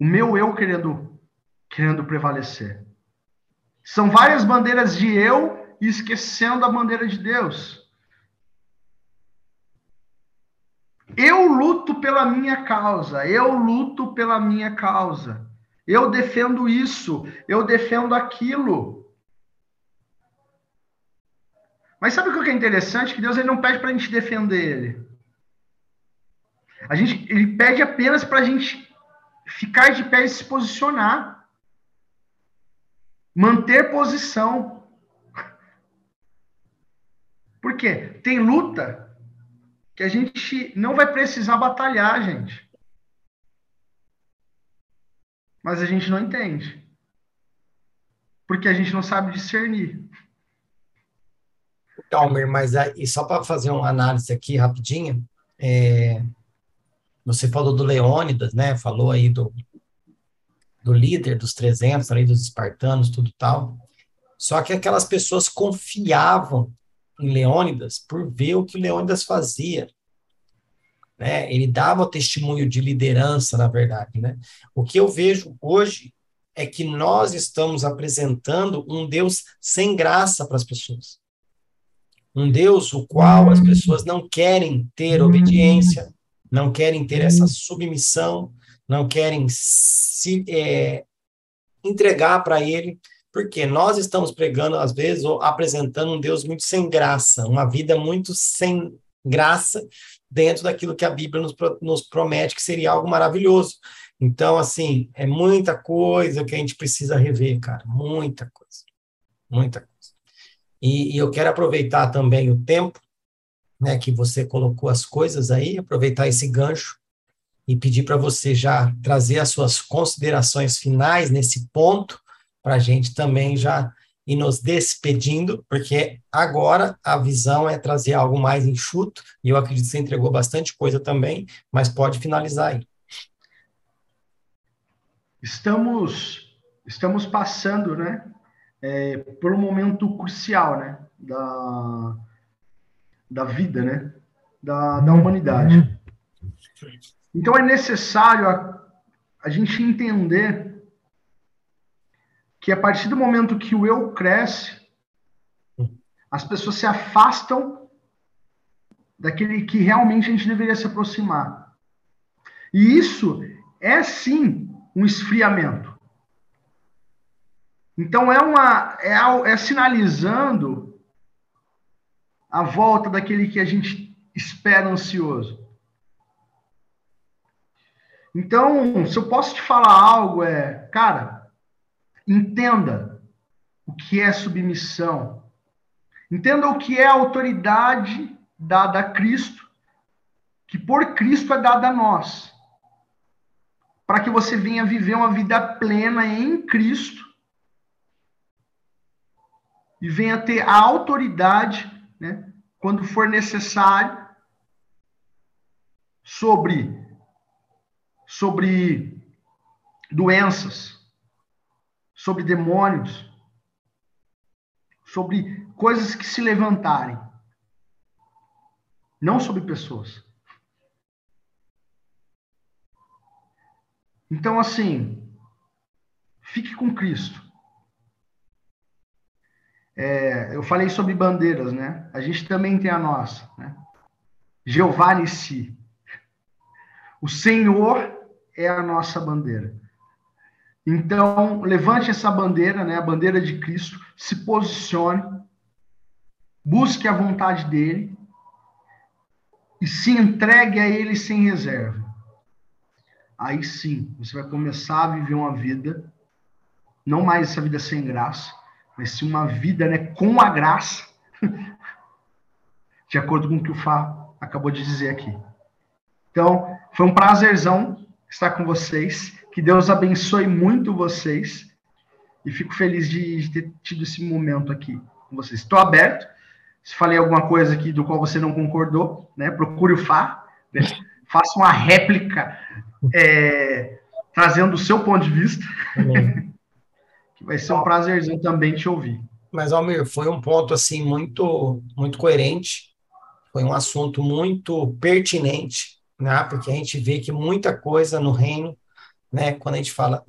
Speaker 2: O meu eu querendo, querendo prevalecer. São várias bandeiras de eu e esquecendo a bandeira de Deus. Eu luto pela minha causa, eu luto pela minha causa. Eu defendo isso, eu defendo aquilo. Mas sabe o que é interessante? Que Deus ele não pede para a gente defender ele. A gente, ele pede apenas para a gente ficar de pé e se posicionar. Manter posição. Por quê? Tem luta que a gente não vai precisar batalhar, gente. Mas a gente não entende. Porque a gente não sabe discernir.
Speaker 1: Calmer, mas aí, só para fazer uma análise aqui rapidinha, é, você falou do Leônidas, né? Falou aí do, do líder dos 300, ali dos espartanos, tudo tal. Só que aquelas pessoas confiavam em Leônidas por ver o que Leônidas fazia. Né? Ele dava o testemunho de liderança, na verdade. Né? O que eu vejo hoje é que nós estamos apresentando um Deus sem graça para as pessoas. Um Deus o qual as pessoas não querem ter obediência, não querem ter essa submissão, não querem se é, entregar para Ele, porque nós estamos pregando, às vezes, ou apresentando um Deus muito sem graça, uma vida muito sem graça dentro daquilo que a Bíblia nos, nos promete que seria algo maravilhoso. Então, assim, é muita coisa que a gente precisa rever, cara, muita coisa, muita coisa. E, e eu quero aproveitar também o tempo, né, que você colocou as coisas aí, aproveitar esse gancho e pedir para você já trazer as suas considerações finais nesse ponto, para a gente também já ir nos despedindo, porque agora a visão é trazer algo mais enxuto, e eu acredito que você entregou bastante coisa também, mas pode finalizar aí.
Speaker 2: Estamos, estamos passando, né, é, por um momento crucial, né, da, da vida, né, da, da humanidade. Então é necessário a, a gente entender que a partir do momento que o eu cresce, as pessoas se afastam daquele que realmente a gente deveria se aproximar. E isso é sim um esfriamento. Então é uma é, é sinalizando a volta daquele que a gente espera ansioso. Então, se eu posso te falar algo é, cara, Entenda o que é submissão. Entenda o que é a autoridade dada a Cristo, que por Cristo é dada a nós. Para que você venha viver uma vida plena em Cristo e venha ter a autoridade, né, quando for necessário, sobre sobre doenças, sobre demônios, sobre coisas que se levantarem, não sobre pessoas. Então, assim, fique com Cristo. É, eu falei sobre bandeiras, né? A gente também tem a nossa, né? Jeová Nissi. O Senhor é a nossa bandeira. Então, levante essa bandeira, né? A bandeira de Cristo, se posicione, busque a vontade dele e se entregue a ele sem reserva. Aí sim, você vai começar a viver uma vida, não mais essa vida sem graça, mas sim uma vida né, com a graça, <laughs> de acordo com o que o Fá acabou de dizer aqui. Então, foi um prazerzão estar com vocês. Que Deus abençoe muito vocês. E fico feliz de, de ter tido esse momento aqui com vocês. Estou aberto. Se falei alguma coisa aqui do qual você não concordou, né, procure o Fá. Né, <laughs> faça uma réplica é, trazendo o seu ponto de vista. <laughs> vai ser um prazerzão também te ouvir.
Speaker 1: Mas, Almir, foi um ponto assim muito, muito coerente. Foi um assunto muito pertinente, né? Porque a gente vê que muita coisa no reino né? Quando a gente fala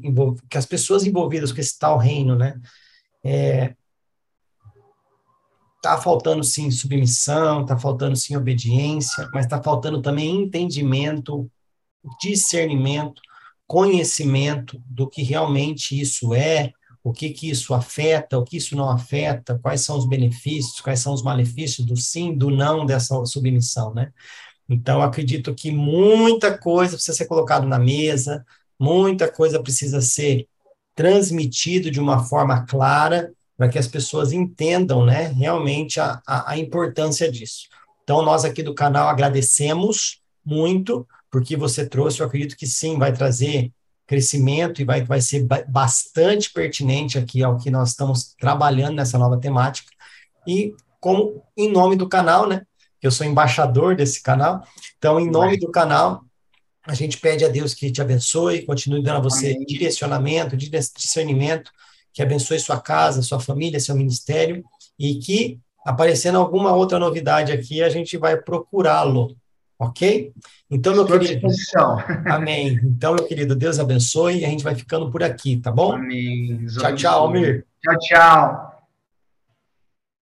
Speaker 1: que as pessoas envolvidas com esse tal reino, né? É, tá faltando sim submissão, tá faltando sim obediência, mas tá faltando também entendimento, discernimento, conhecimento do que realmente isso é, o que que isso afeta, o que isso não afeta, quais são os benefícios, quais são os malefícios do sim, do não dessa submissão, né? Então, acredito que muita coisa precisa ser colocada na mesa, muita coisa precisa ser transmitido de uma forma clara para que as pessoas entendam, né, realmente a, a, a, importância disso. Então, nós aqui do canal agradecemos muito porque você trouxe, eu acredito que sim, vai trazer crescimento e vai, vai ser bastante pertinente aqui ao que nós estamos trabalhando nessa nova temática. E como em nome do canal, né, eu sou embaixador desse canal, então em nome do canal, a gente pede a Deus que te abençoe, continue dando a você Amém. direcionamento, discernimento, que abençoe sua casa, sua família, seu ministério, e que, aparecendo alguma outra novidade aqui, a gente vai procurá-lo, ok? Então, meu Estou querido. Amém. Então, meu querido, Deus abençoe e a gente vai ficando por aqui, tá bom?
Speaker 2: Amém.
Speaker 1: Tchau, tchau, Almir.
Speaker 2: Tchau, tchau.